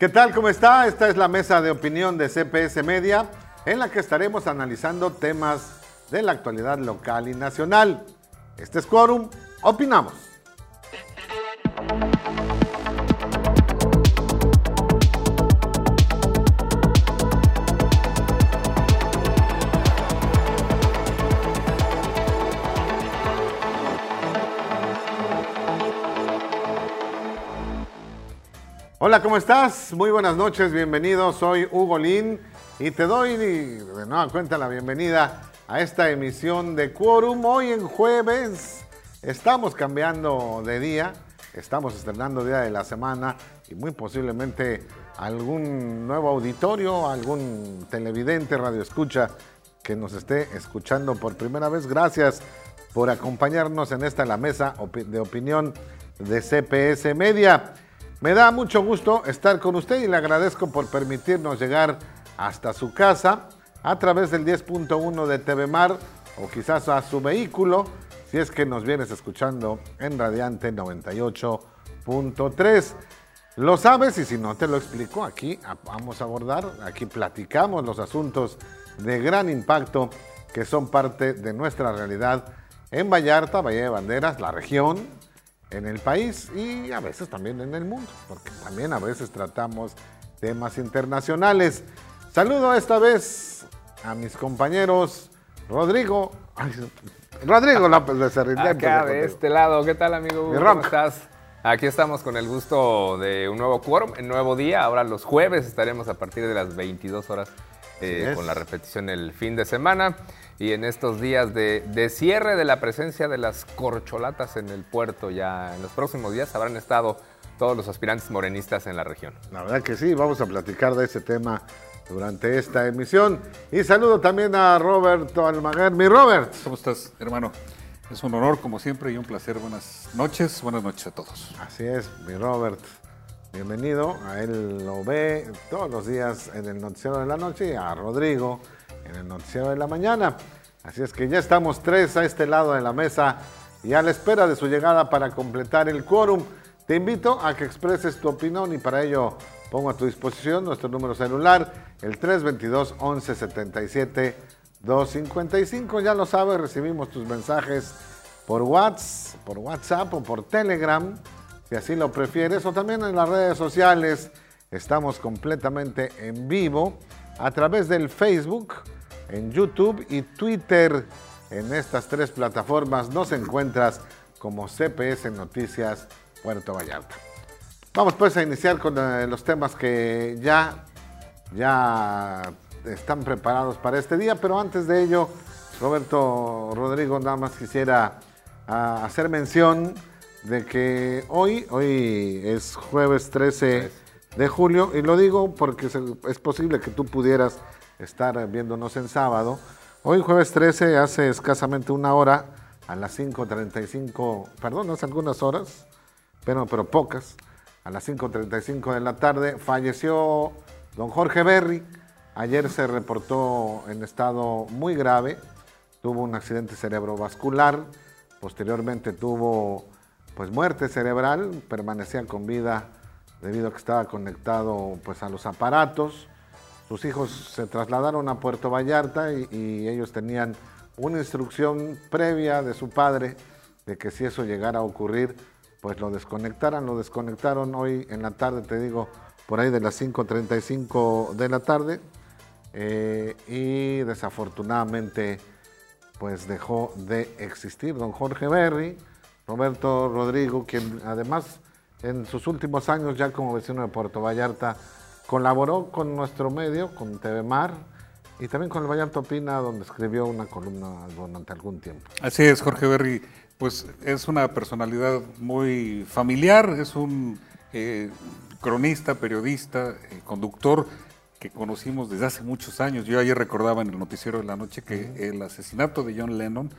¿Qué tal? ¿Cómo está? Esta es la mesa de opinión de CPS Media, en la que estaremos analizando temas de la actualidad local y nacional. Este es Quórum, opinamos. Hola, ¿cómo estás? Muy buenas noches, bienvenido. Soy Hugo Lin y te doy de nueva cuenta la bienvenida a esta emisión de Quórum. Hoy en jueves estamos cambiando de día, estamos estrenando día de la semana y muy posiblemente algún nuevo auditorio, algún televidente, radio escucha que nos esté escuchando por primera vez. Gracias por acompañarnos en esta la mesa de opinión de CPS Media. Me da mucho gusto estar con usted y le agradezco por permitirnos llegar hasta su casa a través del 10.1 de TV Mar o quizás a su vehículo si es que nos vienes escuchando en Radiante 98.3. Lo sabes y si no te lo explico, aquí vamos a abordar, aquí platicamos los asuntos de gran impacto que son parte de nuestra realidad en Vallarta, Valle de Banderas, la región, en el país y a veces también en el mundo, porque también a veces tratamos temas internacionales. Saludo esta vez a mis compañeros Rodrigo, Rodrigo López de Cerrillán. Acá de este lado, ¿qué tal amigo? ¿Cómo estás? Aquí estamos con el gusto de un nuevo quórum, un nuevo día. Ahora los jueves estaremos a partir de las 22 horas eh, con la repetición el fin de semana y en estos días de, cierre de la presencia de las corcholatas en el puerto. Ya en los próximos días habrán estado todos los aspirantes morenistas en la región. La verdad que sí, vamos a platicar de ese tema durante esta emisión. Y saludo también a Roberto Almaguer. Mi Robert. ¿Cómo estás, hermano? Es un honor, como siempre, y un placer. Buenas noches, buenas noches a todos. Así es, mi Robert. Bienvenido. A él lo ve todos los días en el Noticiero de la Noche y a Rodrigo en el Noticiero de la Mañana. Así es que ya estamos tres a este lado de la mesa y a la espera de su llegada para completar el quórum. Te invito a que expreses tu opinión y para ello pongo a tu disposición nuestro número celular, el 322 1177 255. Ya lo sabes, recibimos tus mensajes por WhatsApp, por WhatsApp o por Telegram si así lo prefieres, o también en las redes sociales. Estamos completamente en vivo a través del Facebook, en YouTube y Twitter. En estas tres plataformas nos encuentras como CPS Noticias Puerto Vallarta. Vamos pues a iniciar con eh, los temas que ya, ya están preparados para este día, pero antes de ello, Roberto Rodrigo, nada más quisiera ah, hacer mención de que hoy, hoy es jueves 13 de julio, y lo digo porque es posible que tú pudieras estar viéndonos en sábado. Hoy jueves 13, hace escasamente una hora, a las 5.35, perdón, hace algunas horas, pero, pero pocas, a las 5.35 de la tarde, falleció don Jorge Berry. Ayer se reportó en estado muy grave, tuvo un accidente cerebrovascular, posteriormente tuvo pues muerte cerebral, permanecía con vida debido a que estaba conectado pues a los aparatos. Sus hijos se trasladaron a Puerto Vallarta y, ellos tenían una instrucción previa de su padre de que si eso llegara a ocurrir, pues lo desconectaran. Lo desconectaron hoy en la tarde, te digo, por ahí de las 5.35 de la tarde. Eh, y desafortunadamente, pues dejó de existir don Jorge Berry Roberto Rodrigo, quien además en sus últimos años ya como vecino de Puerto Vallarta colaboró con nuestro medio, con TV Mar y también con el Vallarta Opina, donde escribió una columna durante algún tiempo. Así es, Jorge Berry, pues es una personalidad muy familiar, es un eh, cronista, periodista, eh, conductor que conocimos desde hace muchos años. Yo ayer recordaba en el noticiero de la noche que el asesinato de John Lennon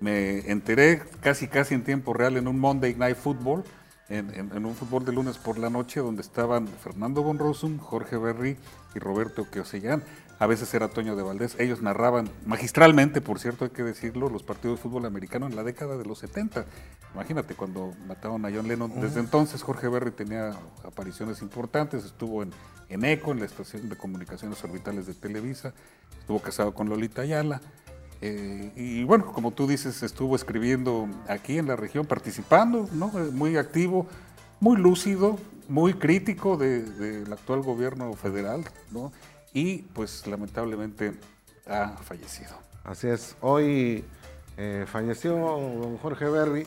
me enteré casi casi en tiempo real en un Monday Night Football, en, un fútbol de lunes por la noche, donde estaban Fernando von Rossum, Jorge Berry y Roberto Queosellán. a veces era Toño de Valdés. Ellos narraban magistralmente, por cierto, hay que decirlo, los partidos de fútbol americano en la década de los 70. Imagínate, cuando mataron a John Lennon. Desde entonces Jorge Berry tenía apariciones importantes, estuvo en, en ECO, en la estación de comunicaciones orbitales de Televisa, estuvo casado con Lolita Ayala. Eh, y bueno, como tú dices, estuvo escribiendo aquí en la región, participando, ¿no? muy activo, muy lúcido, muy crítico del actual gobierno federal, ¿no? y pues lamentablemente ha fallecido. Así es, hoy eh, falleció don Jorge Berry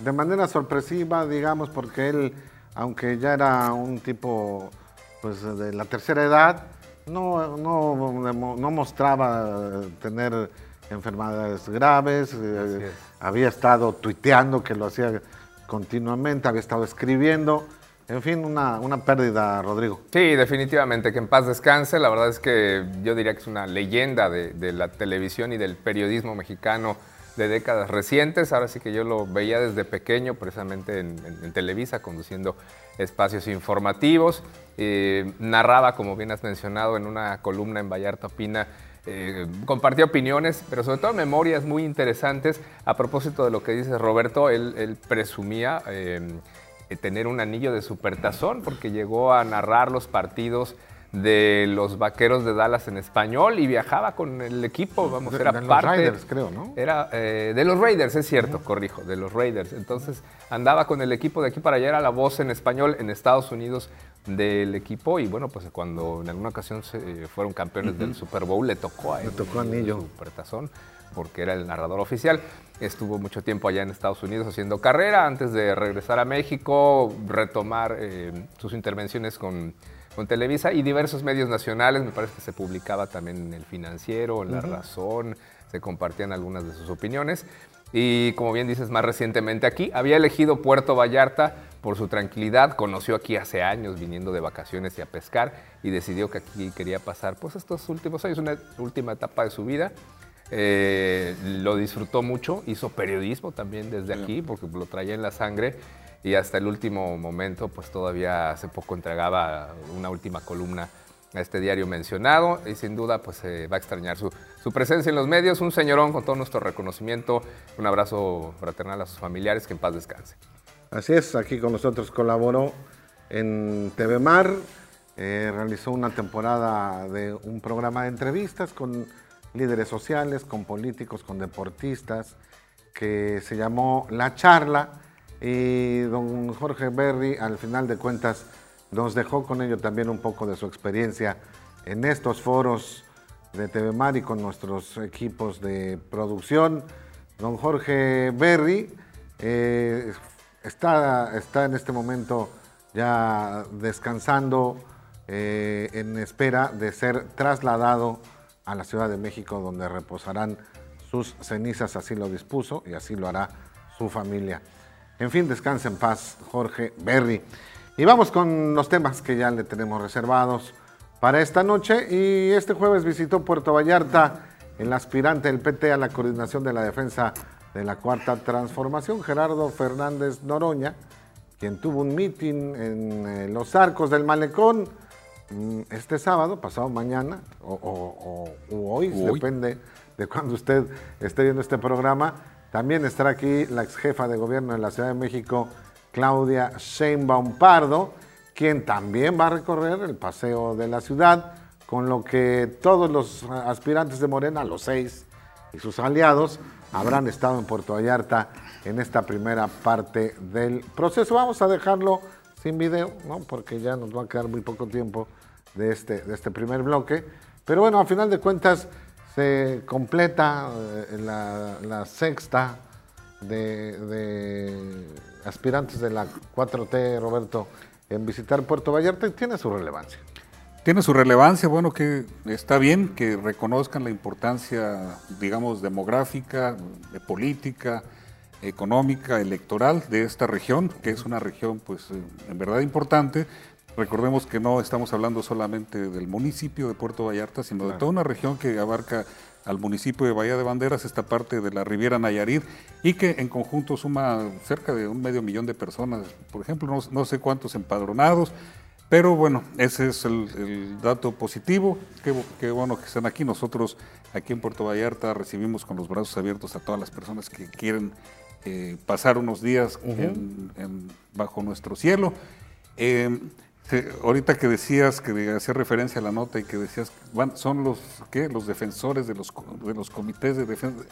de manera sorpresiva, digamos, porque él, aunque ya era un tipo pues, de la tercera edad, no, no, no mostraba tener enfermedades graves, eh, había estado tuiteando que lo hacía continuamente, había estado escribiendo. En fin, una, una, pérdida, Rodrigo. Sí, definitivamente, que en paz descanse. La verdad es que yo diría que es una leyenda de, la televisión y del periodismo mexicano de décadas recientes. Ahora sí que yo lo veía desde pequeño, precisamente en, Televisa, conduciendo espacios informativos. Eh, narraba, como bien has mencionado, en una columna en Vallarta Opina eh, compartía opiniones, pero sobre todo memorias muy interesantes. A propósito de lo que dice Roberto, él, presumía eh, tener un anillo de supertazón porque llegó a narrar los partidos de los vaqueros de Dallas en español y viajaba con el equipo, vamos, era de parte. los Raiders, creo, ¿no? Era eh, de los Raiders, es cierto, corrijo, de los Raiders. Entonces andaba con el equipo de aquí para allá, era la voz en español en Estados Unidos del equipo y bueno, pues cuando en alguna ocasión se fueron campeones del Super Bowl le tocó a él. Le tocó anillo. Supertazón porque era el narrador oficial. Estuvo mucho tiempo allá en Estados Unidos haciendo carrera antes de regresar a México, retomar eh, sus intervenciones con con Televisa y diversos medios nacionales. Me parece que se publicaba también en El Financiero, en La Razón, se compartían algunas de sus opiniones. Y como bien dices, más recientemente aquí, había elegido Puerto Vallarta por su tranquilidad, conoció aquí hace años viniendo de vacaciones y a pescar y decidió que aquí quería pasar pues estos últimos años, una última etapa de su vida. Eh, lo disfrutó mucho, hizo periodismo también desde aquí porque lo traía en la sangre y hasta el último momento, pues todavía hace poco entregaba una última columna a este diario mencionado y sin duda pues se va a extrañar su, su, presencia en los medios. Un señorón con todo nuestro reconocimiento, un abrazo fraternal a sus familiares, que en paz descanse. Así es, aquí con nosotros colaboró en TV Mar, eh, realizó una temporada de un programa de entrevistas con líderes sociales, con políticos, con deportistas, que se llamó La Charla y don Jorge Berry, al final de cuentas, nos dejó con ello también un poco de su experiencia en estos foros de TV Mar y con nuestros equipos de producción. Don Jorge Berry eh, está, está en este momento ya descansando eh, en espera de ser trasladado a la Ciudad de México donde reposarán sus cenizas, así lo dispuso y así lo hará su familia. En fin, descansa en paz, Jorge Berry. Y vamos con los temas que ya le tenemos reservados para esta noche. Y este jueves visitó Puerto Vallarta el aspirante del PT a la coordinación de la defensa de la Cuarta Transformación, Gerardo Fernández Noroña, quien tuvo un mitin en eh, los arcos del malecón mm, este sábado, pasado mañana, o, hoy, depende de cuando usted esté viendo este programa también estará aquí la ex jefa de gobierno de la Ciudad de México, Claudia Sheinbaum Pardo, quien también va a recorrer el paseo de la ciudad, con lo que todos los aspirantes de Morena, los seis y sus aliados, habrán estado en Puerto Vallarta en esta primera parte del proceso. Vamos a dejarlo sin video, ¿no? porque ya nos va a quedar muy poco tiempo de este, de este primer bloque. Pero bueno, a final de cuentas, se completa eh, la, sexta de, aspirantes de la 4T, Roberto, en visitar Puerto Vallarta tiene su relevancia. Tiene su relevancia, bueno, que está bien que reconozcan la importancia, digamos, demográfica, de política, económica, electoral de esta región, que es una región, pues, en verdad importante, Recordemos que no estamos hablando solamente del municipio de Puerto Vallarta, sino de toda una región que abarca al municipio de Bahía de Banderas, esta parte de la Riviera Nayarit, y que en conjunto suma cerca de un medio millón de personas, por ejemplo, no, sé cuántos empadronados, Pero bueno, ese es el, dato positivo. Qué, bueno que están aquí. Nosotros aquí en Puerto Vallarta recibimos con los brazos abiertos a todas las personas que quieren eh, pasar unos días bajo nuestro cielo. Eh, ahorita que decías, que hacía referencia a la nota y que decías, son los, ¿qué? los defensores de los, de los comités de defensa.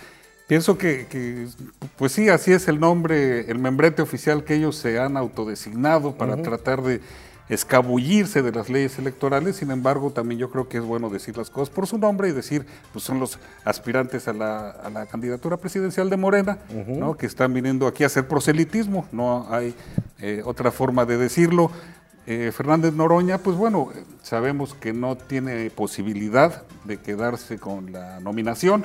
Pienso que, pues sí, así es el nombre, el membrete oficial que ellos se han autodesignado para tratar de escabullirse de las leyes electorales, sin embargo, también yo creo que es bueno decir las cosas por su nombre y decir, pues son los aspirantes a la, candidatura presidencial de Morena, ¿no? que están viniendo aquí a hacer proselitismo, no hay eh, otra forma de decirlo. Eh, Fernández Noroña, pues bueno, sabemos que no tiene posibilidad de quedarse con la nominación.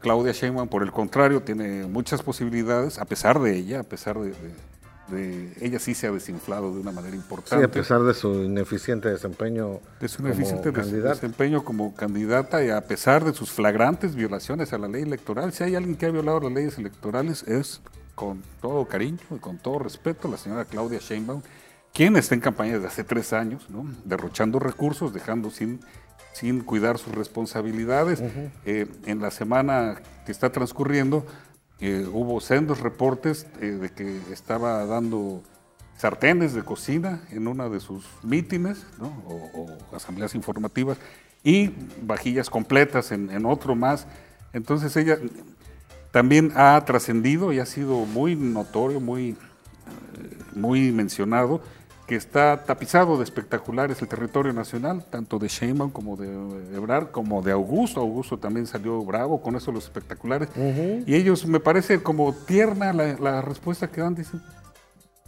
Claudia Sheinbaum, por el contrario, tiene muchas posibilidades, a pesar de ella, a pesar de ella sí se ha desinflado de una manera importante. Sí, a pesar de su ineficiente desempeño. De su ineficiente desempeño como candidata y a pesar de sus flagrantes violaciones a la ley electoral. Si hay alguien que ha violado las leyes electorales es, con todo cariño y con todo respeto, la señora Claudia Sheinbaum, quien está en campaña desde hace tres años, ¿no? derrochando recursos, dejando sin sin cuidar sus responsabilidades. Eh, en la semana que está transcurriendo, hubo sendos reportes eh, de que estaba dando sartenes de cocina en una de sus mítines o, asambleas informativas y vajillas completas en, otro más. Entonces ella también ha trascendido y ha sido muy notorio, muy, eh, muy mencionado que está tapizado de espectaculares el territorio nacional, tanto de Sheinbaum como de Ebrard, como de Augusto. Augusto también salió bravo con eso los espectaculares. Y ellos, me parece como tierna la, respuesta que dan, dicen,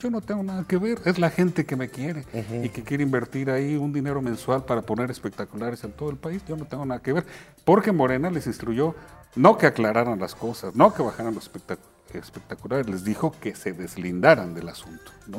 yo no tengo nada que ver, es la gente que me quiere y que quiere invertir ahí un dinero mensual para poner espectaculares en todo el país, yo no tengo nada que ver, porque Morena les instruyó no que aclararan las cosas, no que bajaran los espectaculares, les dijo que se deslindaran del asunto. ¿no?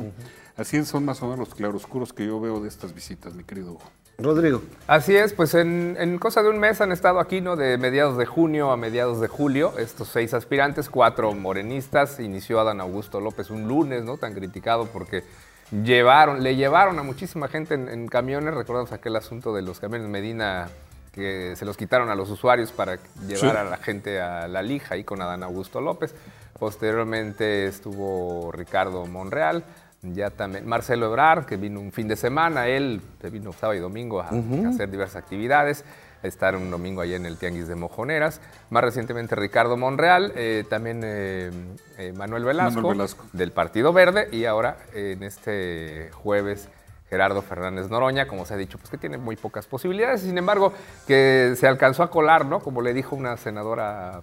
Así son más o menos los claroscuros que yo veo de estas visitas, mi querido Hugo. Rodrigo. Así es, pues en, cosa de un mes han estado aquí, ¿no? De mediados de junio a mediados de julio, estos seis aspirantes, cuatro morenistas. Inició Adán Augusto López un lunes, ¿no? Tan criticado porque llevaron, le llevaron a muchísima gente en, camiones. Recordamos aquel asunto de los camiones Medina que se los quitaron a los usuarios para llevar a la gente a la lija ahí con Adán Augusto López. Posteriormente estuvo Ricardo Monreal ya también Marcelo Ebrard, que vino un fin de semana, él vino sábado y domingo a, hacer diversas actividades, estar un domingo allá en el Tianguis de Mojoneras. Más recientemente Ricardo Monreal, eh, también eh, eh, Manuel, Velasco, del Partido Verde y ahora en este jueves Gerardo Fernández Noroña, como se ha dicho, pues que tiene muy pocas posibilidades, sin embargo, que se alcanzó a colar, ¿no? Como le dijo una senadora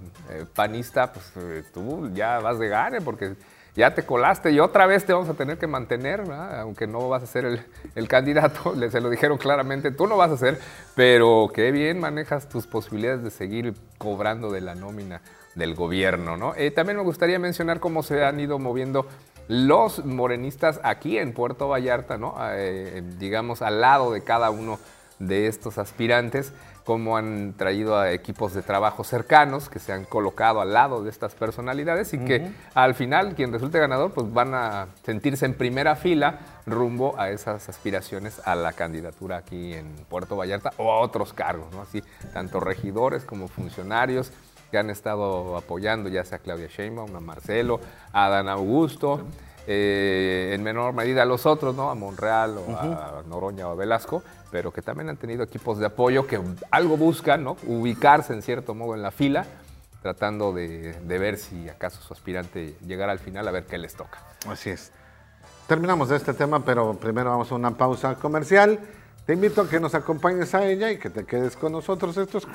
panista, pues tú ya vas de gane porque ya te colaste y otra vez te vamos a tener que mantener, aunque no vas a ser el, candidato, se lo dijeron claramente, tú no vas a ser, pero qué bien manejas tus posibilidades de seguir cobrando de la nómina del gobierno, ¿no? Eh, también me gustaría mencionar cómo se han ido moviendo los morenistas aquí en Puerto Vallarta, ¿no? Eh, digamos, al lado de cada uno de estos aspirantes cómo han traído a equipos de trabajo cercanos que se han colocado al lado de estas personalidades y que al final quien resulte ganador pues van a sentirse en primera fila rumbo a esas aspiraciones a la candidatura aquí en Puerto Vallarta o a otros cargos, ¿no? Así, tanto regidores como funcionarios que han estado apoyando, ya sea a Claudia Sheinbaum, a Marcelo, a Dan Augusto, eh, en menor medida a los otros, ¿no? A Monreal o a Noroña o a Velasco, pero que también han tenido equipos de apoyo que algo buscan, ¿no? Ubicarse en cierto modo en la fila, tratando de, ver si acaso su aspirante llegara al final a ver qué les toca. Así es. Terminamos de este tema, pero primero vamos a una pausa comercial. Te invito a que nos acompañes a ella y que te quedes con nosotros. estos es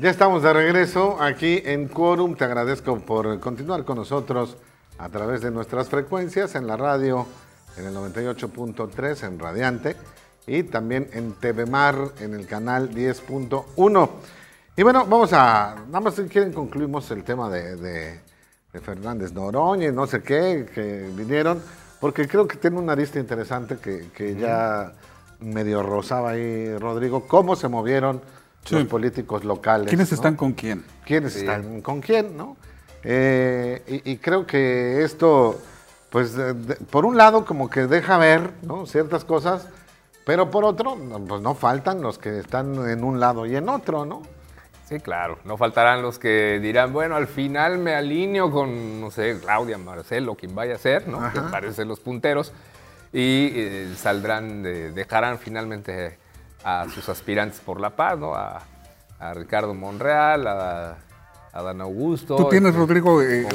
Ya estamos de regreso aquí en Quorum. Te agradezco por continuar con nosotros a través de nuestras frecuencias en la radio, en el 98.3 en Radiante y también en TV Mar en el canal 10.1. Y bueno, vamos a, nada más si quieren concluimos el tema de, Fernández Noroña y no sé qué, que vinieron, porque creo que tiene una lista interesante que, ya medio rozaba ahí Rodrigo, cómo se movieron los políticos locales. ¿Quiénes están con quién? ¿Quiénes están con quién, no? Eh, y, creo que esto, pues, por un lado, como que deja ver ¿no? ciertas cosas, pero por otro, pues no faltan los que están en un lado y en otro, ¿no? Sí, claro. No faltarán los que dirán, bueno, al final me alineo con, no sé, Claudia, Marcelo, quien vaya a ser, ¿no? Que parecen los punteros. Y eh, saldrán, dejarán finalmente a sus aspirantes por la paz, ¿no? A, Ricardo Monreal, a, a, Dan Augusto. ¿Tú tienes, este, Rodrigo, eh,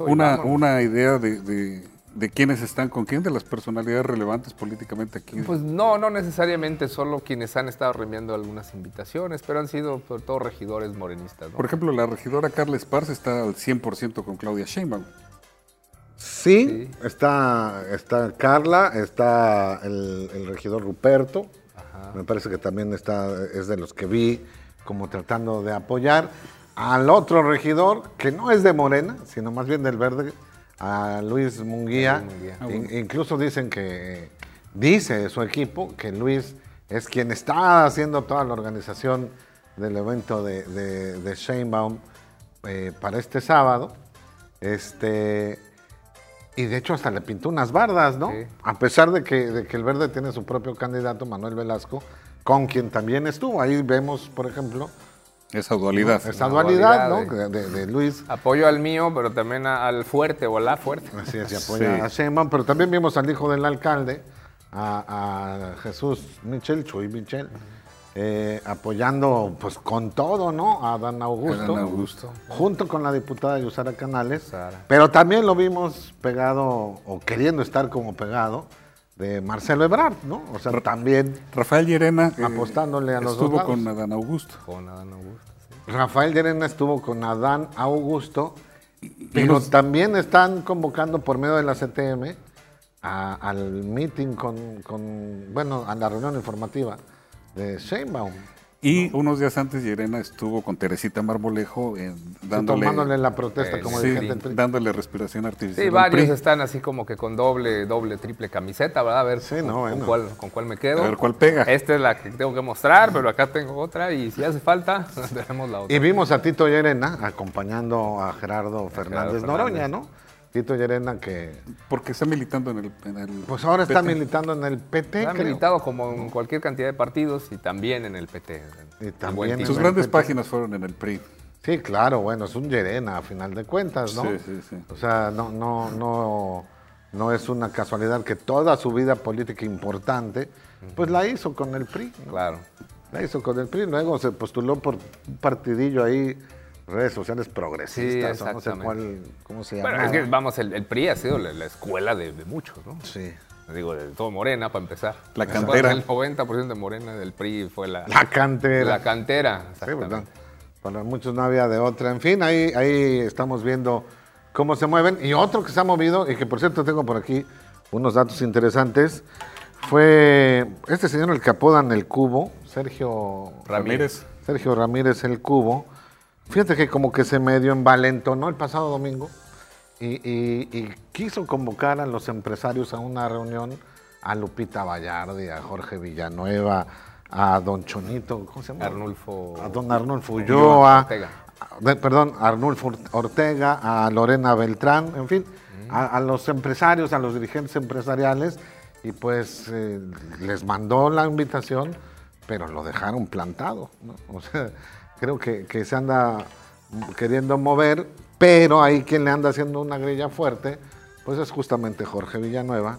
una, una, idea de de quiénes están con quién, de las personalidades relevantes políticamente aquí. Pues no, no necesariamente solo quienes han estado reenviando algunas invitaciones, pero han sido sobre todo regidores morenistas. Por ejemplo, la regidora Carla Esparza está al 100% con Claudia Sheinbaum. Sí, Está, está Carla, está el, regidor Ruperto, me parece que también está, es de los que vi como tratando de apoyar al otro regidor, que no es de Morena, sino más bien del Verde, a Luis Munguía. Ah, incluso dicen que, dice su equipo, que Luis es quien está haciendo toda la organización del evento de, de, Sheinbaum eh, para este sábado. Este, y de hecho hasta le pintó unas bardas, ¿no? A pesar de que, de que el verde tiene su propio candidato, Manuel Velasco, con quien también estuvo. Ahí vemos, por ejemplo, esa dualidad. esa dualidad, ¿no? De, Luis. Apoyo al mío, pero también al fuerte o a la fuerte. Así es, apoya a Sheinbaum, pero también vimos al hijo del alcalde, a, Jesús Michel, Chuy Michel, eh, apoyando pues con todo, ¿no? A Dan Augusto. Dan Augusto. Junto con la diputada Yusara Canales. Pero también lo vimos pegado, o queriendo estar como pegado, de Marcelo Ebrard, ¿no? O sea, también. Rafael Llerena. Eh, apostándole a los Estuvo con Adán Augusto. Con Adán Augusto, sí. Rafael Llerena estuvo con Adán Augusto, pero también están convocando por medio de la CTM al meeting con, con, bueno, a la reunión informativa de Sheinbaum. Y unos días antes Yerena estuvo con Teresita Marmolejo dándole, tomándole la protesta como sí, dándole respiración artificial. Sí, varios están así como que con doble, doble, triple camiseta, ¿verdad? A ver con, cuál, con, cuál, me quedo. A ver cuál pega. Esta es la que tengo que mostrar, pero acá tengo otra y si hace falta, tenemos la otra. Y vimos a Tito Yerena acompañando a Gerardo Fernández, Noroña, ¿no? Tito Llerena que... Porque está militando en el, Pues ahora está militando en el PT, Ha militado como en cualquier cantidad de partidos y también en el PT. Y también Sus grandes páginas fueron en el PRI. Sí, claro, bueno, es un Llerena a final de cuentas, ¿no? Sí, sí, sí. O sea, no, no, no, no es una casualidad que toda su vida política importante, pues la hizo con el PRI. Claro. La hizo con el PRI, luego se postuló por un partidillo ahí redes sociales progresistas, no sé cuál, cómo se llama. es que, vamos, el, PRI ha sido la, escuela de, muchos, ¿no? Sí. Digo, de todo Morena, para empezar. La cantera. El 90% de Morena del PRI fue la... La cantera. La cantera, sí, Para muchos no había de otra. En fin, ahí, ahí estamos viendo cómo se mueven. Y otro que se ha movido, y que por cierto tengo por aquí unos datos interesantes, fue este señor el que apodan el Cubo, Sergio Ramírez. Sergio Ramírez el Cubo Fíjate que como que se medio envalentonó el pasado domingo y, quiso convocar a los empresarios a una reunión a Lupita Vallardi, a Jorge Villanueva, a don Chonito, ¿cómo se llama? Arnulfo. A don Arnulfo Ulloa. Ortega. perdón, Arnulfo Ortega, a Lorena Beltrán, en fin, a, los empresarios, a los dirigentes empresariales, y pues eh, les mandó la invitación, pero lo dejaron plantado, ¿no? O sea, creo que, se anda queriendo mover, pero ahí quien le anda haciendo una grilla fuerte, pues es justamente Jorge Villanueva,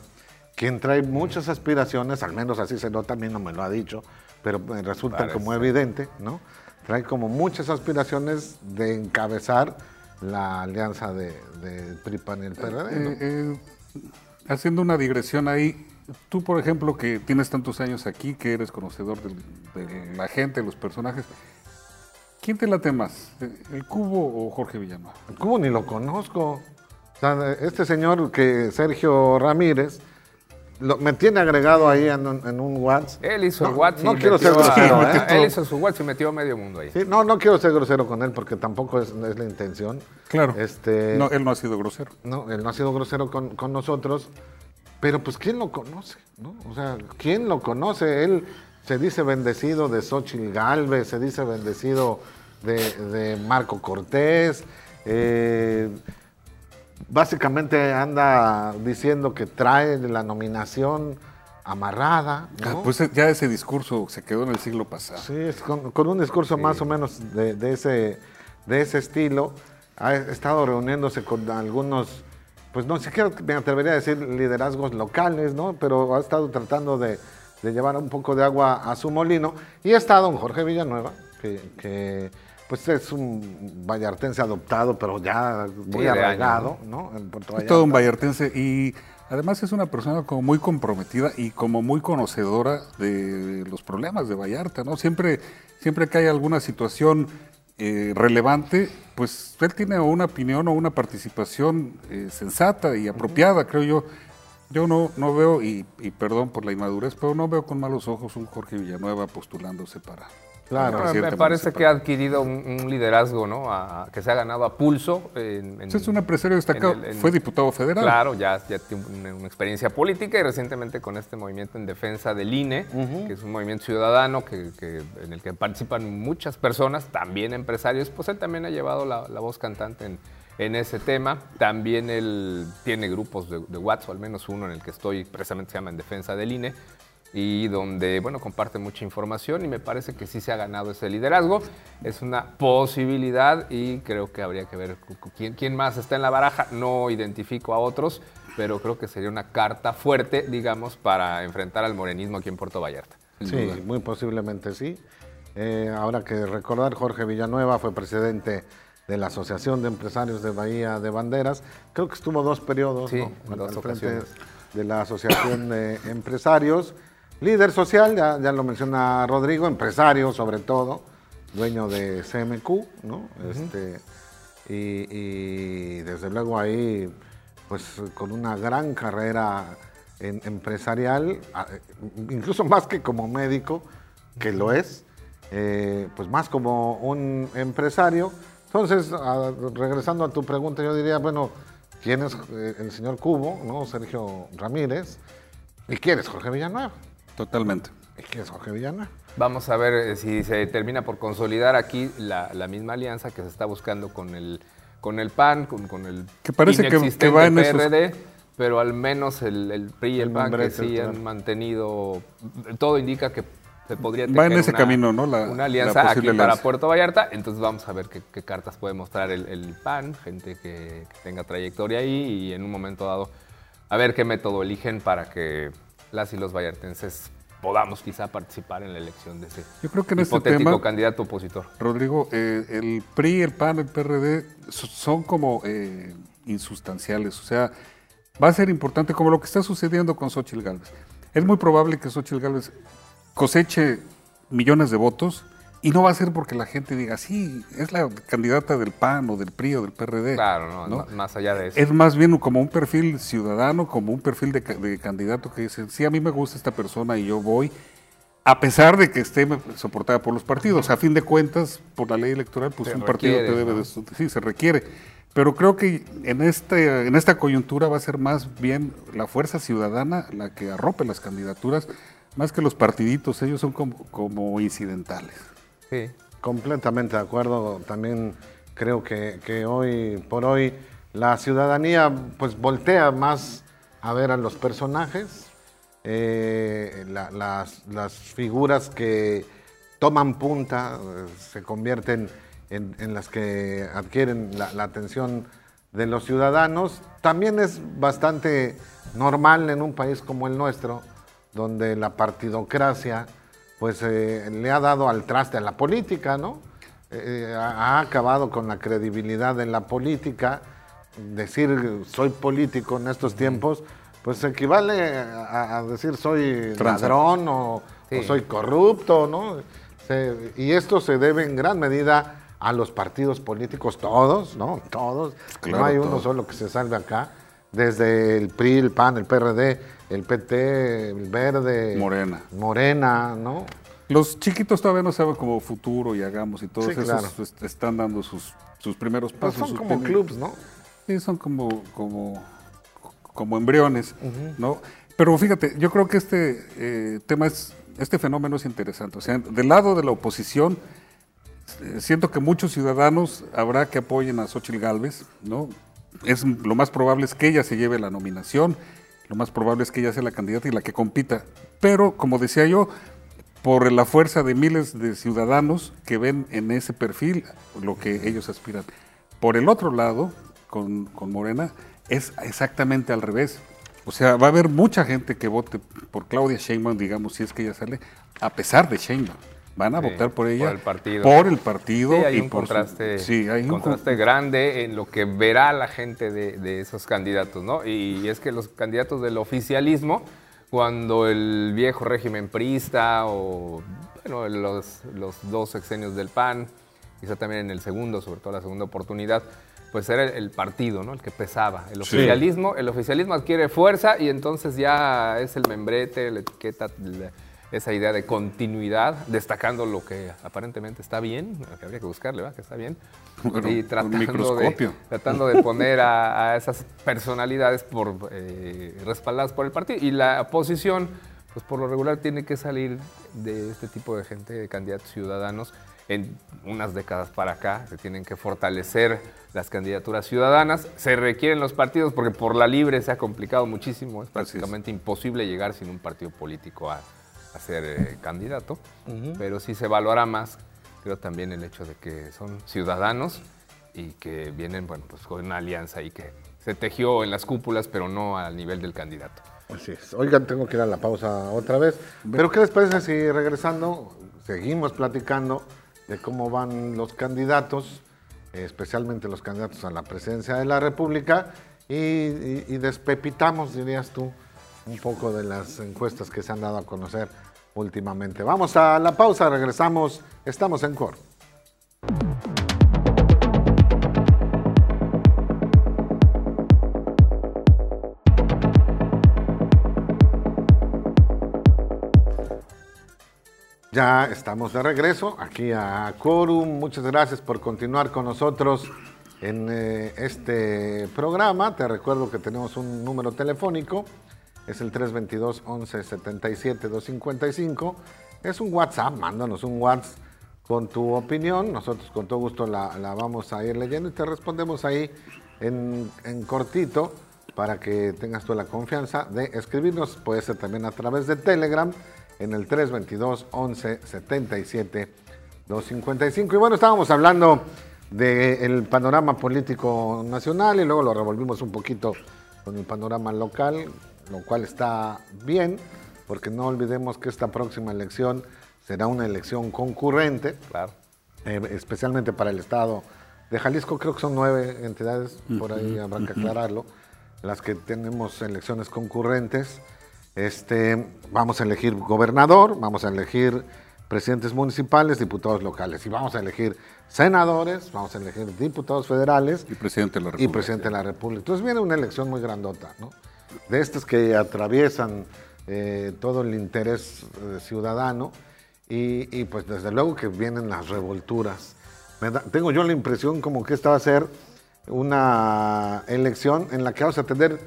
quien trae muchas aspiraciones, al menos así se nota, a mí no me lo ha dicho, pero resulta como evidente, ¿no? Trae como muchas aspiraciones de encabezar la alianza de, de PRIPAN y el PRD. Eh, eh, haciendo una digresión ahí, tú por ejemplo que tienes tantos años aquí, que eres conocedor de la gente, de los personajes, ¿Quién te late más? ¿El Cubo o Jorge Villanueva? El Cubo ni lo conozco. este señor que Sergio Ramírez me tiene agregado ahí en, un WhatsApp. Él hizo el WhatsApp. No, quiero ser grosero. ¿eh? Él hizo su WhatsApp y metió a medio mundo ahí. no, no quiero ser grosero con él porque tampoco es, la intención. Claro. Este, no, él no ha sido grosero. No, él no ha sido grosero con, con nosotros. pero pues ¿quién lo conoce? ¿no? O sea, ¿quién lo conoce? Él se dice bendecido de Xochitl Galvez, se dice bendecido de, Marco Cortés. Eh, básicamente anda diciendo que trae la nominación amarrada. Ah, pues ya ese discurso se quedó en el siglo pasado. Sí, con, un discurso más o menos de, ese, de ese estilo. Ha estado reuniéndose con algunos, pues no siquiera me atrevería a decir liderazgos locales, ¿no? Pero ha estado tratando de, llevar un poco de agua a su molino. Y ha estado don Jorge Villanueva, que, pues es un vallartense adoptado, pero ya muy arraigado, ¿no? Es todo un vallartense y Además es una persona como muy comprometida y como muy conocedora de los problemas de Vallarta, ¿no? Siempre, siempre que hay alguna situación eh, relevante, pues él tiene una opinión o una participación eh, sensata y apropiada, creo yo. Yo no, no veo, y, y, perdón por la inmadurez, pero no veo con malos ojos un Jorge Villanueva postulándose para, Claro, me parece que ha adquirido un, liderazgo, ¿no? que se ha ganado a pulso. es un empresario destacado, fue diputado federal. Claro, ya, ya tiene una, experiencia política y recientemente con este movimiento en defensa del INE, que es un movimiento ciudadano que, en el que participan muchas personas, también empresarios, pues él también ha llevado la, voz cantante en, en, ese tema. También él tiene grupos de, de WhatsApp, al menos uno en el que estoy, precisamente se llama En Defensa del INE y donde, bueno, comparte mucha información y me parece que sí se ha ganado ese liderazgo. Es una posibilidad y creo que habría que ver quién, quién más está en la baraja. No identifico a otros, pero creo que sería una carta fuerte, digamos, para enfrentar al morenismo aquí en Puerto Vallarta. Sí, muy posiblemente sí. Eh, ahora que recordar, Jorge Villanueva fue presidente de la Asociación de Empresarios de Bahía de Banderas. Creo que estuvo dos periodos sí, dos al frente de la Asociación de Empresarios. Líder social, ya, lo menciona Rodrigo, empresario sobre todo, dueño de CMQ, ¿no? este, y, desde luego ahí, pues con una gran carrera empresarial, incluso más que como médico, que lo es, eh, pues más como un empresario. Entonces, regresando a tu pregunta, yo diría, bueno, ¿quién es eh, el señor Cubo, ¿no? Sergio Ramírez? ¿Y quién es Jorge Villanueva? Totalmente. Es que es Jorge Villana. Vamos a ver eh, si se termina por consolidar aquí la, misma alianza que se está buscando con el, con el PAN, con, el que parece que, que, va en PRD, pero al menos el, PRI y el, PAN que sí han mantenido, todo indica que se podría tener va en ese camino, ¿no? una alianza aquí para Puerto Vallarta. Entonces vamos a ver qué, cartas puede mostrar el, PAN, gente que, que, tenga trayectoria ahí y en un momento dado a ver qué método eligen para que las y los vallartenses podamos quizá participar en la elección de ese Yo creo que en este hipotético candidato opositor. Rodrigo, eh, el PRI, el PAN, el PRD son como eh, insustanciales, o sea, va a ser importante como lo que está sucediendo con Xochitl Gálvez. Es muy probable que Xochitl Gálvez coseche millones de votos, y no va a ser porque la gente diga, sí, es la candidata del PAN o del PRI o del PRD. Claro, no, más allá de eso. Es más bien como un perfil ciudadano, como un perfil de, candidato que dice, sí, a mí me gusta esta persona y yo voy, a pesar de que esté soportada por los partidos. A fin de cuentas, por la ley electoral, pues un partido te debe de... Sí, se requiere. Pero creo que en, este, en esta coyuntura va a ser más bien la fuerza ciudadana la que arrope las candidaturas, más que los partiditos, ellos son como, como incidentales. Sí. Completamente de acuerdo. También creo que, hoy por hoy la ciudadanía pues voltea más a ver a los personajes, eh, las, figuras que toman punta, eh, se convierten en, las que adquieren la, atención de los ciudadanos. También es bastante normal en un país como el nuestro, donde la partidocracia pues eh, le ha dado al traste a la política, ¿no? Eh, ha acabado con la credibilidad de la política. Decir soy político en estos tiempos, pues equivale a, decir soy ladrón o, soy corrupto, ¿no? y esto se debe en gran medida a los partidos políticos, todos, ¿no? Todos. no hay uno solo que se salve acá. Desde el PRI, el PAN, el PRD, el PT, el Verde. Morena. Morena, ¿no? Los chiquitos todavía no saben como futuro y hagamos y todos esos están dando sus, sus primeros pasos. son como clubs, ¿no? Sí, son como, como, como embriones, ¿no? Pero fíjate, yo creo que este eh, tema es, este fenómeno es interesante. O sea, del lado de la oposición, eh, siento que muchos ciudadanos habrá que apoyen a Xochitl Gálvez, ¿no? Es, lo más probable es que ella se lleve la nominación, lo más probable es que ella sea la candidata y la que compita. Pero, como decía yo, por la fuerza de miles de ciudadanos que ven en ese perfil lo que ellos aspiran. Por el otro lado, con, con Morena, es exactamente al revés. O sea, va a haber mucha gente que vote por Claudia Sheinbaum, digamos, si es que ella sale, a pesar de Sheinbaum. Van a votar por ella. Por el partido. Por el partido. Sí, hay un contraste, sí, hay un contraste grande en lo que verá la gente de, esos candidatos, ¿no? Y, es que los candidatos del oficialismo, cuando el viejo régimen priista o, bueno, los, los dos sexenios del PAN, quizá también en el segundo, sobre todo la segunda oportunidad, pues era el, partido, ¿no? El que pesaba. El oficialismo, el oficialismo adquiere fuerza y entonces ya es el membrete, la etiqueta, esa idea de continuidad, destacando lo que aparentemente está bien, que habría que buscarle, ¿verdad? Que está bien. y tratando de, tratando de poner a, esas personalidades por, eh, respaldadas por el partido. Y la oposición, pues por lo regular tiene que salir de este tipo de gente, de candidatos ciudadanos, en unas décadas para acá, se tienen que fortalecer las candidaturas ciudadanas. Se requieren los partidos porque por la libre se ha complicado muchísimo. Es prácticamente imposible llegar sin un partido político a, ser eh, candidato. Pero sí se valora más, creo también el hecho de que son ciudadanos y que vienen, bueno, pues con una alianza y que se tejió en las cúpulas, pero no al nivel del candidato. Así es. Oigan, tengo que ir a la pausa otra vez. Pero ¿qué les parece si regresando seguimos platicando de cómo van los candidatos? especialmente los candidatos a la presidencia de la República, y, despepitamos, dirías tú, un poco de las encuestas que se han dado a conocer últimamente. Vamos a la pausa, regresamos, estamos en Cor. Ya estamos de regreso aquí a Quorum. Muchas gracias por continuar con nosotros en eh, este programa. Te recuerdo que tenemos un número telefónico, es el 322 11 77 255. Es un WhatsApp, mándanos un WhatsApp con tu opinión. Nosotros con todo gusto la, vamos a ir leyendo y te respondemos ahí en, en cortito para que tengas toda la confianza de escribirnos. Puede ser también a través de Telegram en el 322 11 77 255. Y bueno, estábamos hablando del panorama político nacional y luego lo revolvimos un poquito con el panorama local, lo cual está bien, porque no olvidemos que esta próxima elección será una elección concurrente, claro. Eh, especialmente para el estado de Jalisco. Creo que son nueve entidades, por ahí habrá que aclararlo, las que tenemos elecciones concurrentes. Este, vamos a elegir gobernador, vamos a elegir presidentes municipales, diputados locales y vamos a elegir senadores, vamos a elegir diputados federales y presidente de la República. Y presidente de la República. Entonces viene una elección muy grandota, ¿no? De estas que atraviesan eh, todo el interés eh, ciudadano y, pues desde luego que vienen las revolturas. tengo yo la impresión como que esta va a ser una elección en la que vamos a tener,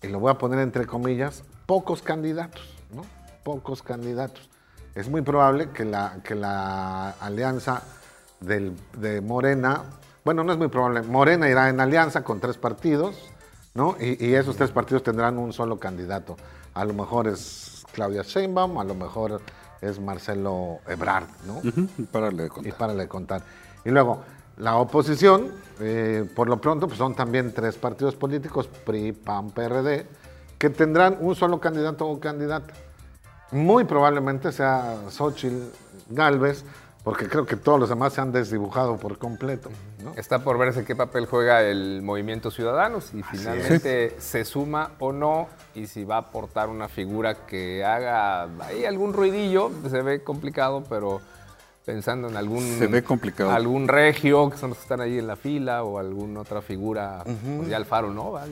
y lo voy a poner entre comillas, pocos candidatos, ¿no? Pocos candidatos. Es muy probable que la, que la alianza de Morena, bueno, no es muy probable, Morena irá en alianza con tres partidos, ¿no? Y, esos tres partidos tendrán un solo candidato. A lo mejor es Claudia Sheinbaum, a lo mejor es Marcelo Ebrard, ¿no? y párale de contar. Y párale de contar. Y luego, la oposición, eh, por lo pronto, pues son también tres partidos políticos, PRI, PAN, PRD, que tendrán un solo candidato o candidata. Muy probablemente sea Xochitl Galvez, porque creo que todos los demás se han desdibujado por completo. Está por verse qué papel juega el movimiento ciudadano, si finalmente se suma o no, y si va a aportar una figura que haga ahí algún ruidillo, se ve complicado, pero pensando en algún se ve complicado. algún regio que son los que están ahí en la fila o alguna otra figura pues ya Alfaro no va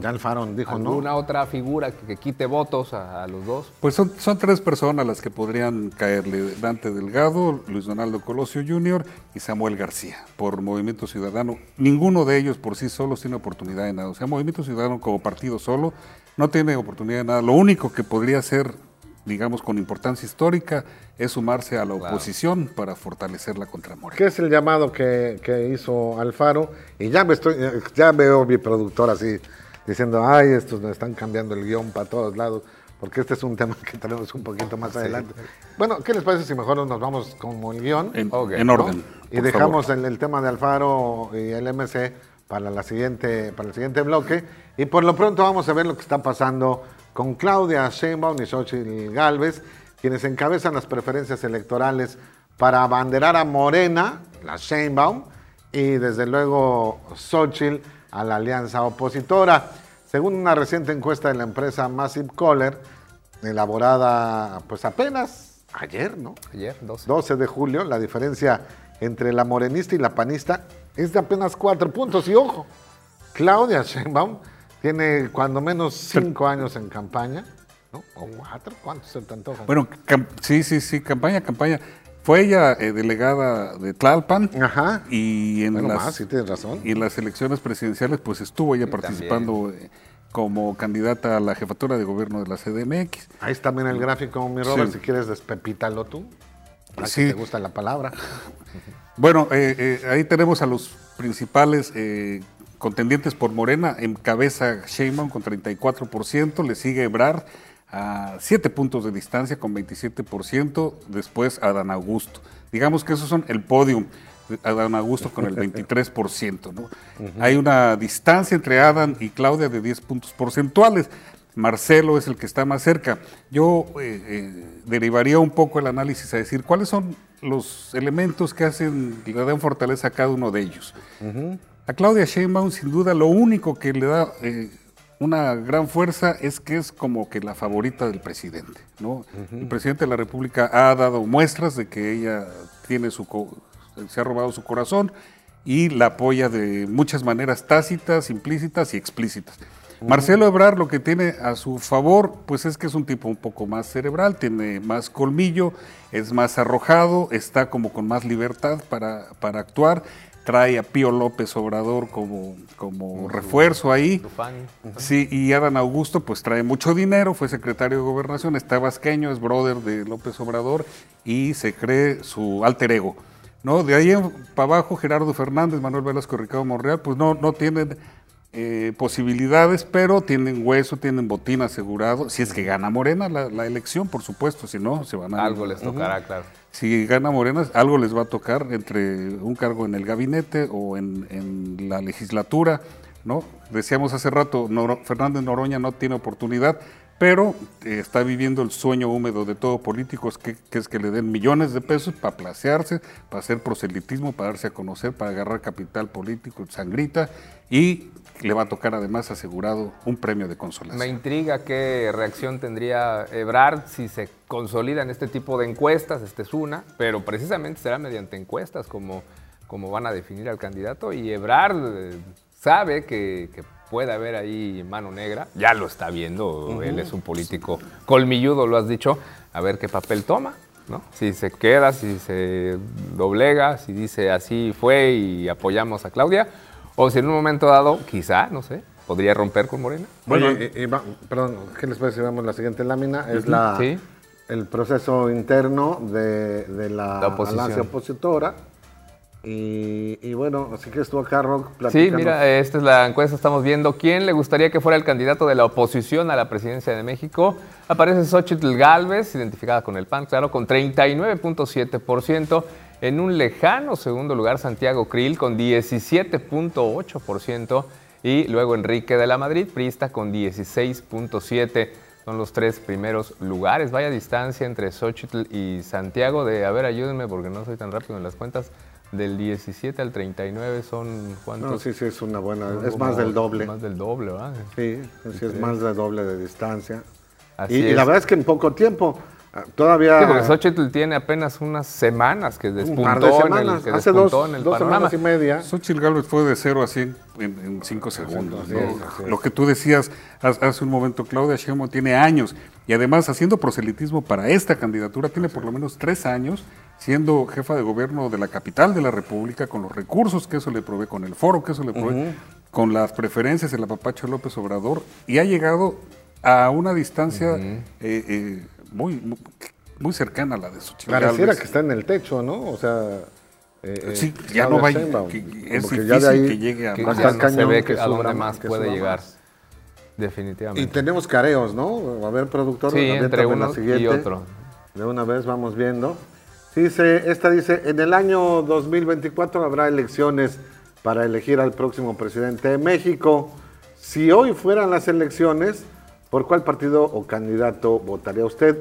ya Alfaro dijo no alguna otra figura que, quite votos a, los dos pues son, son tres personas las que podrían caerle. Dante Delgado Luis Donaldo Colosio Jr. y Samuel García por Movimiento Ciudadano. Ninguno de ellos por sí solos tiene oportunidad de nada. O sea Movimiento Ciudadano como partido solo no tiene oportunidad de nada. Lo único que podría ser digamos, con importancia histórica, es sumarse a la oposición para fortalecerla contra Morena. ¿Qué es el llamado que, hizo Alfaro? Y ya, me estoy, ya veo mi productor así diciendo, ay, estos nos están cambiando el guion para todos lados, porque este es un tema que tenemos un poquito más adelante. Bueno, ¿qué les parece si mejor nos vamos con el guion? En, orden. Y dejamos el, el, tema de Alfaro y el MC para, la siguiente, para el siguiente bloque. Y por lo pronto vamos a ver lo que está pasando con Claudia Sheinbaum y Xochitl Galvez, quienes encabezan las preferencias electorales para abanderar a Morena, la Sheinbaum, y desde luego Xochitl a la alianza opositora. Según una reciente encuesta de la empresa Massive Caller, elaborada pues apenas ayer, ¿no? Ayer, 12. 12 de julio, la diferencia entre la morenista y la panista es de apenas cuatro puntos. Y ojo, Claudia Sheinbaum tiene cuando menos cinco años en campaña, ¿no? O cuatro, ¿cuántos se te antojan? Bueno, sí, sí, sí, campaña, campaña. Fue ella eh, delegada de Tlalpan. Ajá. Y en, las, sí tienes razón. y en las elecciones presidenciales, pues estuvo ella participando eh, como candidata a la jefatura de gobierno de la CDMX. Ahí está también el gráfico, mi Robert, si quieres despepítalo tú. Si te gusta la palabra. Bueno, eh, ahí tenemos a los principales contendientes por Morena, encabeza Sheinbaum con 34%, le sigue Ebrard a 7 puntos de distancia con 27%, después Adán Augusto. Digamos que esos son el podium. Adán Augusto con el 23%. ¿no? Hay una distancia entre Adán y Claudia de 10 puntos porcentuales. Marcelo es el que está más cerca. Yo eh, eh, derivaría un poco el análisis a decir cuáles son los elementos que hacen, le dan fortaleza a cada uno de ellos. A Claudia Sheinbaum, sin duda, lo único que le da eh, una gran fuerza es que es como que la favorita del presidente. ¿no? El presidente de la República ha dado muestras de que ella tiene su se ha robado su corazón y la apoya de muchas maneras tácitas, implícitas y explícitas. Marcelo Ebrard lo que tiene a su favor, pues es que es un tipo un poco más cerebral, tiene más colmillo, es más arrojado, está como con más libertad para, para actuar trae a Pío López Obrador como, como refuerzo ahí. Sí, y Adán Augusto pues trae mucho dinero, fue secretario de gobernación, está vasqueño, es brother de López Obrador y se cree su alter ego. ¿no? De ahí para abajo, Gerardo Fernández, Manuel Velasco, Ricardo Monreal, pues no, no tienen eh, posibilidades, pero tienen hueso, tienen botín asegurado. Si es que gana Morena la, elección, por supuesto, si no, se van a... Algo les tocará, claro si gana Morena, algo les va a tocar entre un cargo en el gabinete o en, la legislatura, ¿no? Decíamos hace rato, Fernández Noroña no tiene oportunidad, pero eh, está viviendo el sueño húmedo de todo político, que, que, es que le den millones de pesos para placearse, para hacer proselitismo, para darse a conocer, para agarrar capital político, sangrita, y le va a tocar además asegurado un premio de consolación. Me intriga qué reacción tendría Ebrard si se consolida en este tipo de encuestas, esta es una, pero precisamente será mediante encuestas como, como van a definir al candidato y Ebrard eh, sabe que, puede haber ahí mano negra, ya lo está viendo, él es un político colmilludo, lo has dicho, a ver qué papel toma. ¿no? Si se queda, si se doblega, si dice así fue y apoyamos a Claudia, o si en un momento dado, quizá, no sé, podría romper con Morena. Bueno, perdón, ¿qué les parece si vemos la siguiente lámina? Es la, el proceso interno de, la, la opositora. Y, bueno, así que estuvo acá, Rock, Sí, mira, esta es la encuesta, estamos viendo quién le gustaría que fuera el candidato de la oposición a la presidencia de México. Aparece Xochitl Galvez, identificada con el PAN, claro, con 39.7%. En un lejano segundo lugar, Santiago Krill con 17.8% y luego Enrique de la Madrid, Prista con 16.7%. Son los tres primeros lugares. Vaya distancia entre Xochitl y Santiago de, a ver, ayúdenme porque no soy tan rápido en las cuentas, del 17 al 39 son cuántos? No, sí, sí, es una buena, es más del doble. Más del doble, ¿verdad? Sí, sí, es más del doble de distancia. y, y la verdad es que en poco tiempo, todavía. Sí, porque Xochitl tiene apenas unas semanas que despuntó, En, el, que Hace dos, en el dos semanas y media. Xochitl Galvez fue de 0 a 100 en 5 segundos. Lo que tú decías hace un momento, Claudia Sheinbaum tiene años y además haciendo proselitismo para esta candidatura, tiene por lo menos tres años siendo jefa de gobierno de la capital de la República, con los recursos que eso le provee, con el foro que eso le provee, con las preferencias del apapacho López Obrador, y ha llegado a una distancia eh, eh, muy, muy cercana a la de Xochitl Pareciera que está en el techo, ¿no? O sea... Eh, sí, ya no va que, es difícil que llegue a que más. Ya no se ve que a dónde más puede llegar. Definitivamente. Y tenemos careos, ¿no? A ver, productor, sí, entre uno y otro. De una vez vamos viendo. Dice, esta dice, en el año 2024 habrá elecciones para elegir al próximo presidente de México. Si hoy fueran las elecciones, ¿por cuál partido o candidato votaría usted?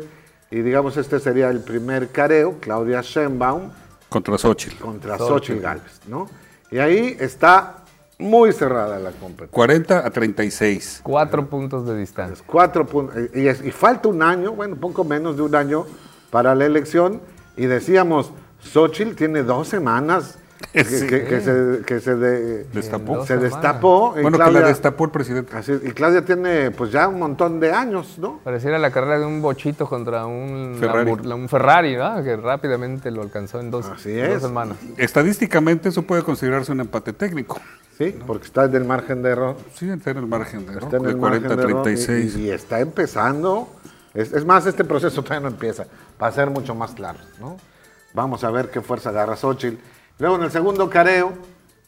Y digamos, este sería el primer careo, Claudia Sheinbaum. Contra Xochitl. Contra Xochitl Gálvez, ¿no? Y ahí está muy cerrada la competencia. 40 a 36. Cuatro puntos de distancia. cuatro puntos. Y, y, falta un año, bueno, poco menos de un año para la elección y decíamos, Xochitl tiene dos semanas que, se, destapó. Se destapó. bueno, que la destapó el presidente. y Claudia tiene pues ya un montón de años, ¿no? Pareciera la carrera de un bochito contra un Ferrari, un Ferrari ¿no? que rápidamente lo alcanzó en dos, semanas. Estadísticamente eso puede considerarse un empate técnico. Sí, porque está en el margen de error. Sí, está en el margen de error, de 40 a 36. y está empezando es, más, este proceso todavía no empieza, para ser mucho más claro, ¿no? Vamos a ver qué fuerza agarra Xochitl. Luego en el segundo careo,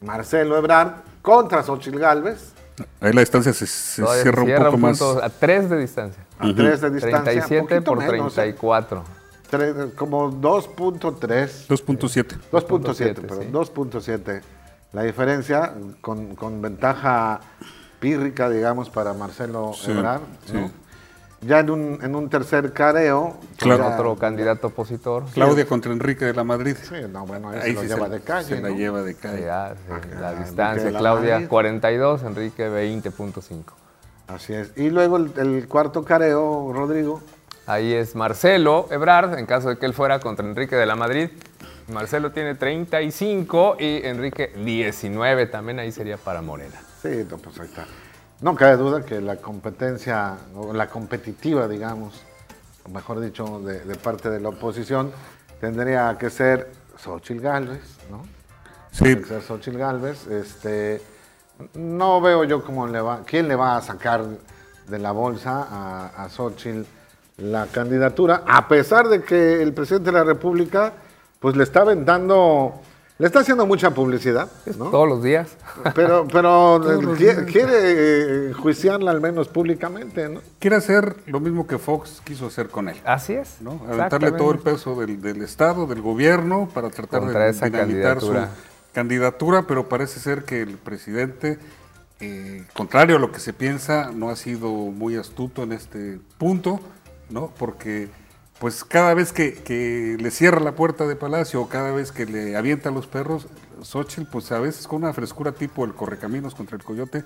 Marcelo Ebrard contra Xochitl Galvez. Ahí la distancia se, cierra, un poco más. A tres de distancia. A tres de distancia. 37 por 34. ¿eh? como 2.3. 2.7. 2.7, perdón. 2.7. La diferencia con, con, ventaja pírrica, digamos, para Marcelo Ebrard. ¿no? Ya en un, en un tercer careo. Claro. Otro candidato opositor. Claudia contra Enrique de la Madrid. Sí, no, bueno, ahí, se lo lleva de calle. Se la lleva de calle. la ah, distancia, Claudia 42, Enrique 20.5. Así es. Y luego el, cuarto careo, Rodrigo. Ahí es Marcelo Ebrard, en caso de que él fuera contra Enrique de la Madrid. Marcelo tiene 35 y Enrique 19, también ahí sería para Morena. Sí, pues ahí está. No cabe duda que la competencia, o la competitiva, digamos, o mejor dicho, de, parte de la oposición, tendría que ser Xochitl Galvez, ¿no? Sí. Tendría que ser Xochitl Galvez. Este, no veo yo cómo le va, quién le va a sacar de la bolsa a, a Xochitl la candidatura, a pesar de que el presidente de la República pues le está aventando le está haciendo mucha publicidad, ¿no? Todos los días. Pero, pero quiere, enjuiciarla al menos públicamente, ¿no? Quiere hacer lo mismo que Fox quiso hacer con él. Así es. ¿no? Aventarle todo el peso del, Estado, del gobierno, para tratar de dinamitar su candidatura, pero parece ser que el presidente, eh, contrario a lo que se piensa, no ha sido muy astuto en este punto, ¿no? Porque pues cada vez que, le cierra la puerta de Palacio o cada vez que le avienta a los perros, Xochitl, pues a veces con una frescura tipo el correcaminos contra el coyote,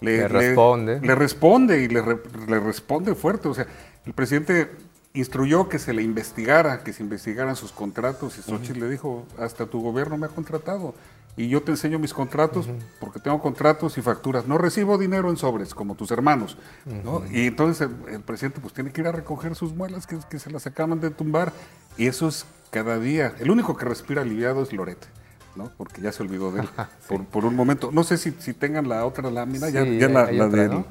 le, responde. Le, responde y le, responde fuerte. O sea, el presidente instruyó que se le investigara, que se investigaran sus contratos y Xochitl le dijo, hasta tu gobierno me ha contratado y yo te enseño mis contratos porque tengo contratos y facturas. No recibo dinero en sobres como tus hermanos. Y entonces el, presidente pues tiene que ir a recoger sus muelas que, que, se las acaban de tumbar y eso es cada día. El único que respira aliviado es Lorete. ¿no? Porque ya se olvidó de él por, un momento. No sé si, si tengan la otra lámina, ya, la, de...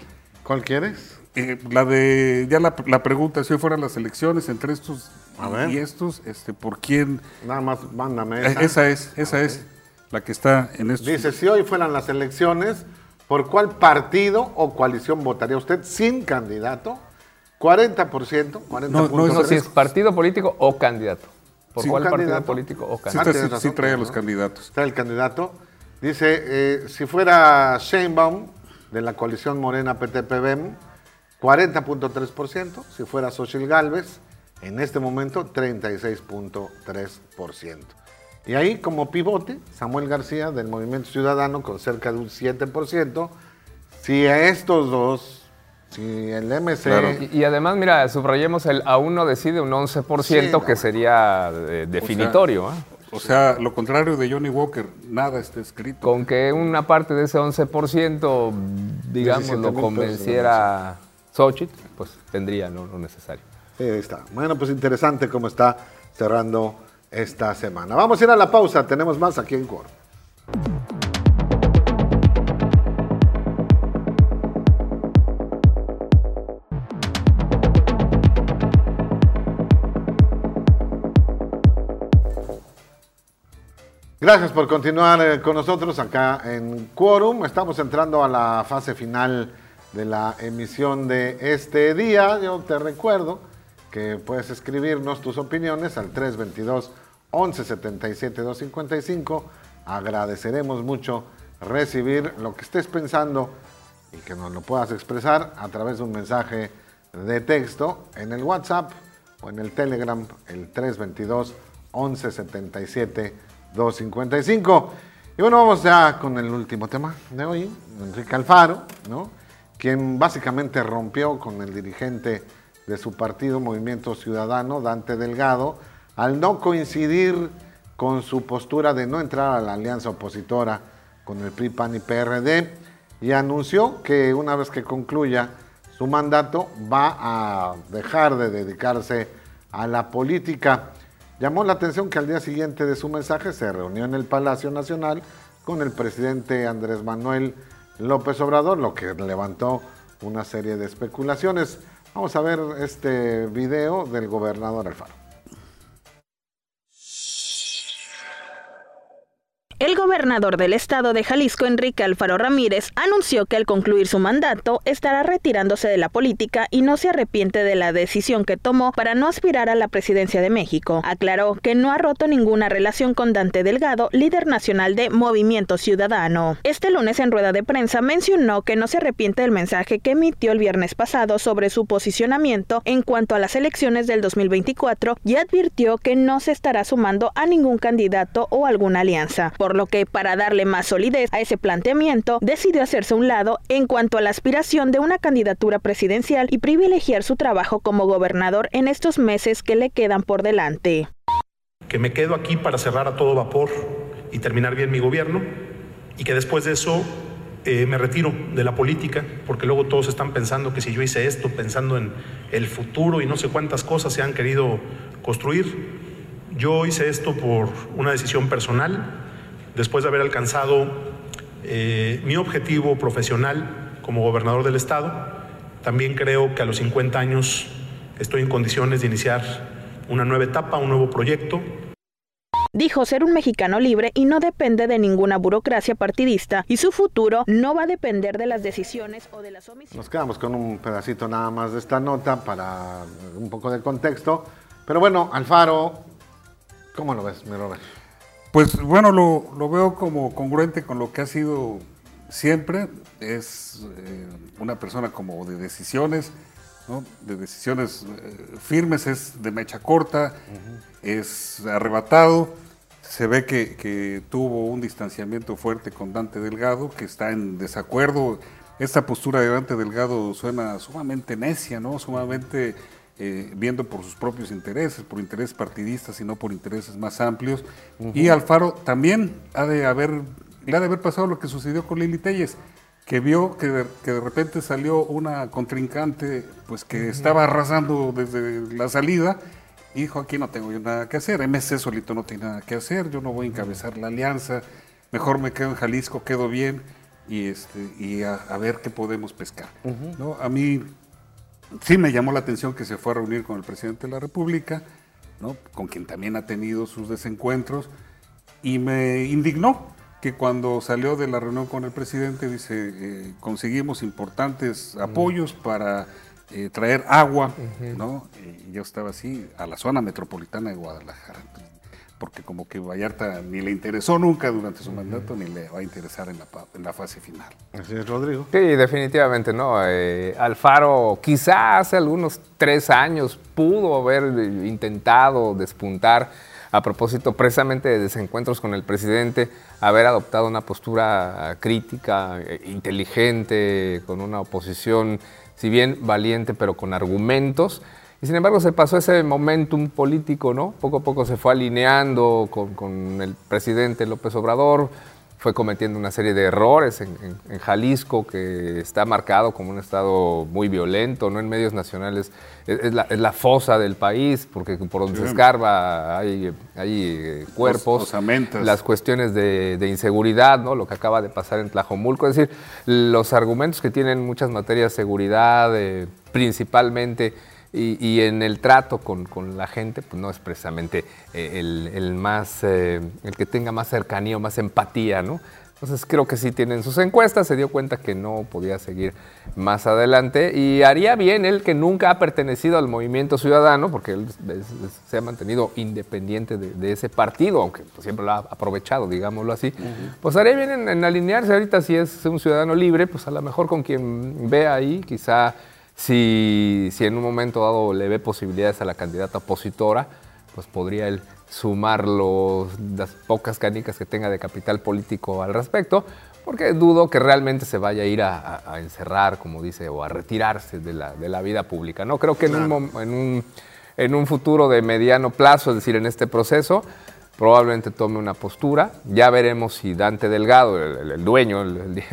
¿Cuál quieres? Eh, la de, ya la, la, pregunta, si hoy fueran las elecciones entre estos y estos, este, ¿por quién? Nada más, mándame esa. esa es, esa es la que está en esto. Dice, si hoy fueran las elecciones, ¿por cuál partido o coalición votaría usted sin candidato? 40%, 40 no, no, si es partido político o candidato. ¿Por cuál partido político o candidato? Sí, trae a los candidatos. Trae el candidato. Dice, eh, si fuera Sheinbaum, de la coalición Morena PTPBM, 40.3%. Si fuera Xochitl Galvez, en este momento 36.3%. Y ahí como pivote, Samuel García del Movimiento Ciudadano con cerca de un 7%. Si a estos dos Si el MC... Y, además, mira, subrayemos el aún no decide un 11% que sería eh, definitorio. O sea, lo contrario de Johnny Walker, nada está escrito. Con que una parte de ese 11%, digamos, lo convenciera Xochitl, pues tendría lo necesario. Sí, ahí está. Bueno, pues interesante cómo está cerrando esta semana. Vamos a ir a la pausa, tenemos más aquí en Coro. Gracias por continuar eh, con nosotros acá en Quorum. Estamos entrando a la fase final de la emisión de este día. Yo te recuerdo que puedes escribirnos tus opiniones al 322 1177 255. Agradeceremos mucho recibir lo que estés pensando y que nos lo puedas expresar a través de un mensaje de texto en el WhatsApp o en el Telegram, el 322 1177 255. Y bueno, vamos ya con el último tema de hoy, Enrique Alfaro, ¿no? quien básicamente rompió con el dirigente de su partido, Movimiento Ciudadano, Dante Delgado, al no coincidir con su postura de no entrar a la alianza opositora con el PRI, PAN y PRD, y anunció que una vez que concluya su mandato va a dejar de dedicarse a la política. Llamó la atención que al día siguiente de su mensaje se reunió en el Palacio Nacional con el presidente Andrés Manuel López Obrador, lo que levantó una serie de especulaciones. Vamos a ver este video del gobernador Alfaro. El gobernador del estado de Jalisco, Enrique Alfaro Ramírez, anunció que al concluir su mandato estará retirándose de la política y no se arrepiente de la decisión que tomó para no aspirar a la presidencia de México. Aclaró que no ha roto ninguna relación con Dante Delgado, líder nacional de Movimiento Ciudadano. Este lunes en rueda de prensa mencionó que no se arrepiente del mensaje que emitió el viernes pasado sobre su posicionamiento en cuanto a las elecciones del 2024 y advirtió que no se estará sumando a ningún candidato o alguna alianza lo que para darle más solidez a ese planteamiento decidió hacerse un lado en cuanto a la aspiración de una candidatura presidencial y privilegiar su trabajo como gobernador en estos meses que le quedan por delante. Que me quedo aquí para cerrar a todo vapor y terminar bien mi gobierno y que después de eso eh, me retiro de la política, porque luego todos están pensando que si yo hice esto, pensando en el futuro y no sé cuántas cosas se han querido construir. Yo hice esto por una decisión personal, después de haber alcanzado eh, mi objetivo profesional como gobernador del Estado, también creo que a los 50 años estoy en condiciones de iniciar una nueva etapa, un nuevo proyecto. Dijo ser un mexicano libre y no depende de ninguna burocracia partidista y su futuro no va a depender de las decisiones o de las omisiones. Nos quedamos con un pedacito nada más de esta nota para un poco de contexto. Pero bueno, Alfaro, ¿cómo lo ves, mi Robert? Pues bueno, lo, veo como congruente con lo que ha sido siempre. Es eh, una persona como de decisiones, de decisiones eh, firmes, es de mecha corta, es arrebatado. Se ve que, tuvo un distanciamiento fuerte con Dante Delgado, que está en desacuerdo. Esta postura de Dante Delgado suena sumamente necia, ¿no? Sumamente eh, viendo por sus propios intereses, por intereses partidistas y no por intereses más amplios. Y Alfaro también ha de haber, le ha de haber pasado lo que sucedió con Lili Telles, que vio que de, repente salió una contrincante pues que estaba arrasando desde la salida y dijo, aquí no tengo yo nada que hacer, MC solito no tiene nada que hacer, yo no voy a encabezar la alianza, mejor me quedo en Jalisco, quedo bien y, este, y a, ver qué podemos pescar. ¿no? A mí sí me llamó la atención que se fue a reunir con el presidente de la República, ¿no? con quien también ha tenido sus desencuentros, y me indignó que cuando salió de la reunión con el presidente, dice, eh, conseguimos importantes apoyos para eh, traer agua, ¿no? Y yo estaba así, a la zona metropolitana de Guadalajara porque como que Vallarta ni le interesó nunca durante su mandato, ni le va a interesar en la, en la fase final. Así es, Rodrigo. Sí, definitivamente, ¿no? Eh, Alfaro quizá hace algunos tres años pudo haber intentado despuntar a propósito precisamente de desencuentros con el presidente, haber adoptado una postura crítica, eh, inteligente, con una oposición si bien valiente, pero con argumentos. Y sin embargo se pasó ese momentum político, ¿no? Poco a poco se fue alineando con, con el presidente López Obrador, fue cometiendo una serie de errores en, Jalisco, que está marcado como un estado muy violento, ¿no? En medios nacionales es, la, fosa del país, porque por donde se escarba hay, hay eh, cuerpos, las cuestiones de, inseguridad, ¿no? Lo que acaba de pasar en Tlajomulco, es decir, los argumentos que tienen muchas materias de seguridad, eh, principalmente y, en el trato con, la gente, pues no es precisamente eh, el, más, eh, el que tenga más cercanía o más empatía, ¿no? Entonces creo que sí tienen sus encuestas, se dio cuenta que no podía seguir más adelante y haría bien él que nunca ha pertenecido al movimiento ciudadano, porque él se ha mantenido independiente de, ese partido, aunque pues, siempre lo ha aprovechado, digámoslo así, pues haría bien en, en, alinearse ahorita si es un ciudadano libre, pues a lo mejor con quien vea ahí, quizá si, si en un momento dado le ve posibilidades a la candidata opositora, pues podría él sumar las pocas canicas que tenga de capital político al respecto, porque dudo que realmente se vaya a ir a, encerrar, como dice, o a retirarse de la, de la vida pública. No creo que en, un, en, un, en, un, futuro de mediano plazo, es decir, en este proceso, probablemente tome una postura. Ya veremos si Dante Delgado, el, dueño, el,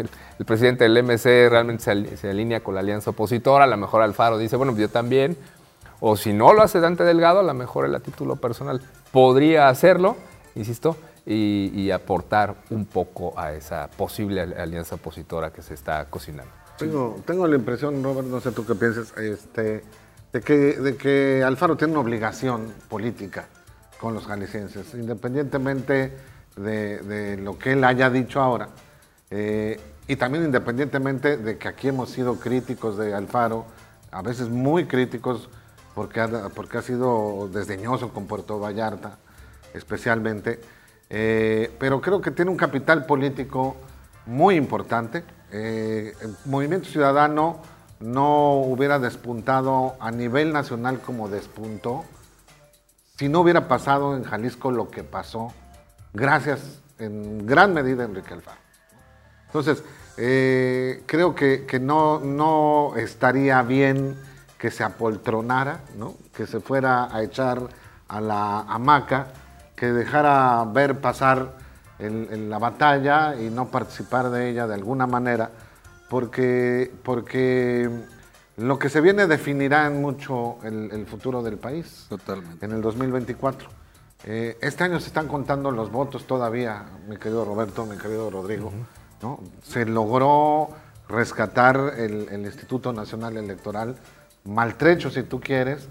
presidente del MC realmente se, alinea con la alianza opositora, a lo mejor Alfaro dice, bueno, yo también, o si no lo hace Dante Delgado, a lo mejor él a título personal podría hacerlo, insisto, y, aportar un poco a esa posible alianza opositora que se está cocinando. Tengo, la impresión, Robert, no sé tú qué piensas, este, de que Alfaro tiene una obligación política con los jaliscienses, independientemente de, lo que él haya dicho ahora. Eh, y también independientemente de que aquí hemos sido críticos de Alfaro, a veces muy críticos porque ha, sido desdeñoso con Puerto Vallarta, especialmente, eh, pero creo que tiene un capital político muy importante. Eh, el Movimiento Ciudadano no hubiera despuntado a nivel nacional como despuntó si no hubiera pasado en Jalisco lo que pasó, gracias en gran medida a Enrique Alfaro. Entonces, eh, creo que, no, no, estaría bien que se apoltronara, ¿no? que se fuera a echar a la hamaca, que dejara ver pasar la batalla y no participar de ella de alguna manera, porque, porque lo que se viene definirá en mucho el, futuro del país. Totalmente. En el 2024. Eh, este año se están contando los votos todavía, mi querido Roberto, mi querido Rodrigo. Se logró rescatar el, Instituto Nacional Electoral, maltrecho si tú quieres,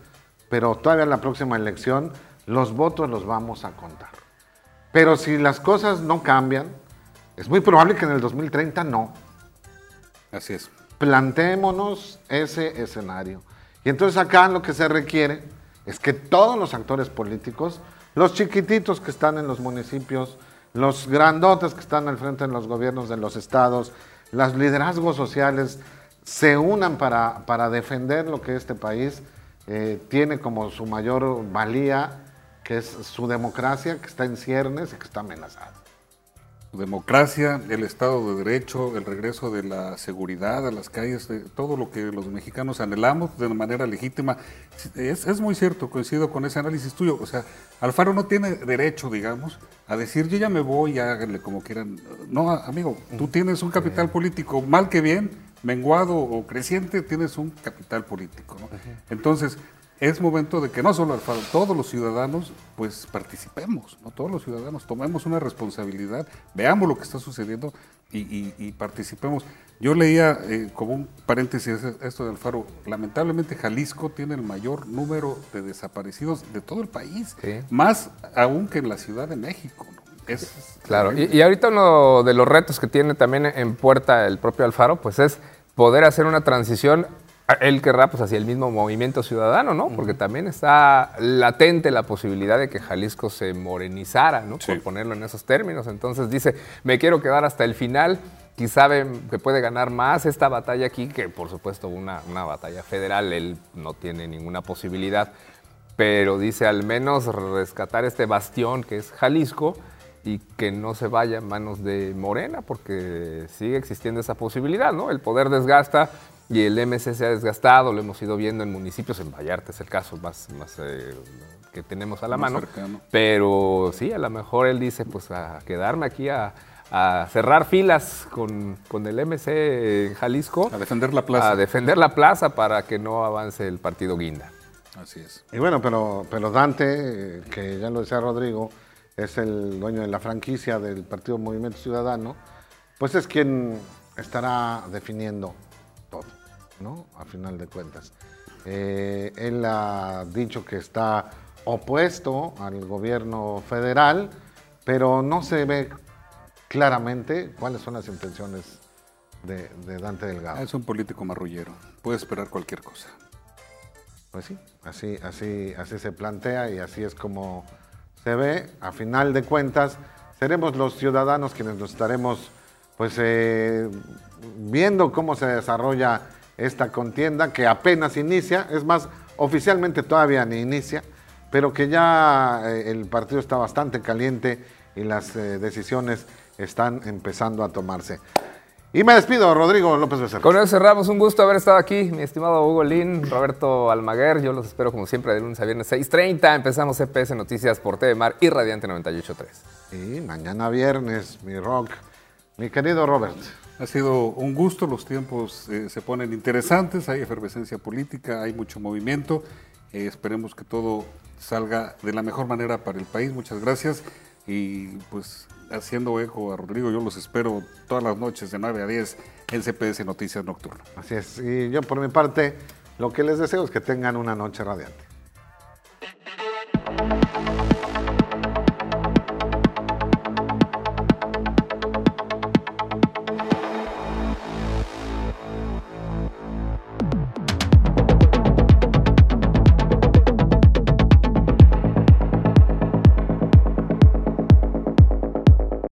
pero todavía en la próxima elección los votos los vamos a contar. Pero si las cosas no cambian, es muy probable que en el 2030 no. Así es. Plantémonos ese escenario. Y entonces acá lo que se requiere es que todos los actores políticos, los chiquititos que están en los municipios, los grandotes que están al frente en los gobiernos de los estados, los liderazgos sociales se unan para, para defender lo que este país eh, tiene como su mayor valía, que es su democracia, que está en ciernes y que está amenazada democracia, el Estado de Derecho, el regreso de la seguridad a las calles, de todo lo que los mexicanos anhelamos de manera legítima. Es, es, muy cierto, coincido con ese análisis tuyo. O sea, Alfaro no tiene derecho, digamos, a decir yo ya me voy, háganle como quieran. No, amigo, tú tienes un capital político, mal que bien, menguado o creciente, tienes un capital político. ¿no? Entonces, es momento de que no solo Alfaro, todos los ciudadanos pues participemos, ¿no? todos los ciudadanos tomemos una responsabilidad, veamos lo que está sucediendo y, participemos. Yo leía eh, como un paréntesis esto de Alfaro, lamentablemente Jalisco tiene el mayor número de desaparecidos de todo el país, más aún que en la Ciudad de México. Es claro, y, y, ahorita uno de los retos que tiene también en puerta el propio Alfaro, pues es poder hacer una transición él querrá pues hacia el mismo movimiento ciudadano, ¿no? Porque también está latente la posibilidad de que Jalisco se morenizara, ¿no? Por ponerlo en esos términos. Entonces dice, me quiero quedar hasta el final. Quizá que puede ganar más esta batalla aquí, que por supuesto una, una batalla federal, él no tiene ninguna posibilidad. Pero dice al menos rescatar este bastión que es Jalisco y que no se vaya en manos de Morena, porque sigue existiendo esa posibilidad, ¿no? El poder desgasta y el MC se ha desgastado, lo hemos ido viendo en municipios, en Vallarta es el caso más, más eh, que tenemos a la mano. Pero sí, a lo mejor él dice, pues a quedarme aquí a, cerrar filas con, el MC en Jalisco. A defender la plaza. A defender la plaza para que no avance el partido Guinda. Así es. Y bueno, pero, pero Dante, que ya lo decía Rodrigo, es el dueño de la franquicia del Partido Movimiento Ciudadano, pues es quien estará definiendo ¿no? A final de cuentas. Eh, él ha dicho que está opuesto al gobierno federal, pero no se ve claramente cuáles son las intenciones de, Dante Delgado. Es un político marrullero, puede esperar cualquier cosa. Pues sí, así, así, así se plantea y así es como se ve. A final de cuentas, seremos los ciudadanos quienes nos estaremos pues eh, viendo cómo se desarrolla esta contienda que apenas inicia, es más, oficialmente todavía ni inicia, pero que ya eh, el partido está bastante caliente y las eh, decisiones están empezando a tomarse. Y me despido, Rodrigo López Becerra. Con eso cerramos. Un gusto haber estado aquí, mi estimado Hugo Lin, Roberto Almaguer. Yo los espero como siempre de lunes a viernes 6.30. Empezamos CPS Noticias por TV Mar y Radiante 98.3. Y mañana viernes, mi rock. Mi querido Robert. Ha sido un gusto, los tiempos eh, se ponen interesantes, hay efervescencia política, hay mucho movimiento. Eh, esperemos que todo salga de la mejor manera para el país. Muchas gracias. Y pues haciendo eco a Rodrigo, yo los espero todas las noches de 9 a 10 en CPS Noticias Nocturno. Así es. Y yo por mi parte, lo que les deseo es que tengan una noche radiante.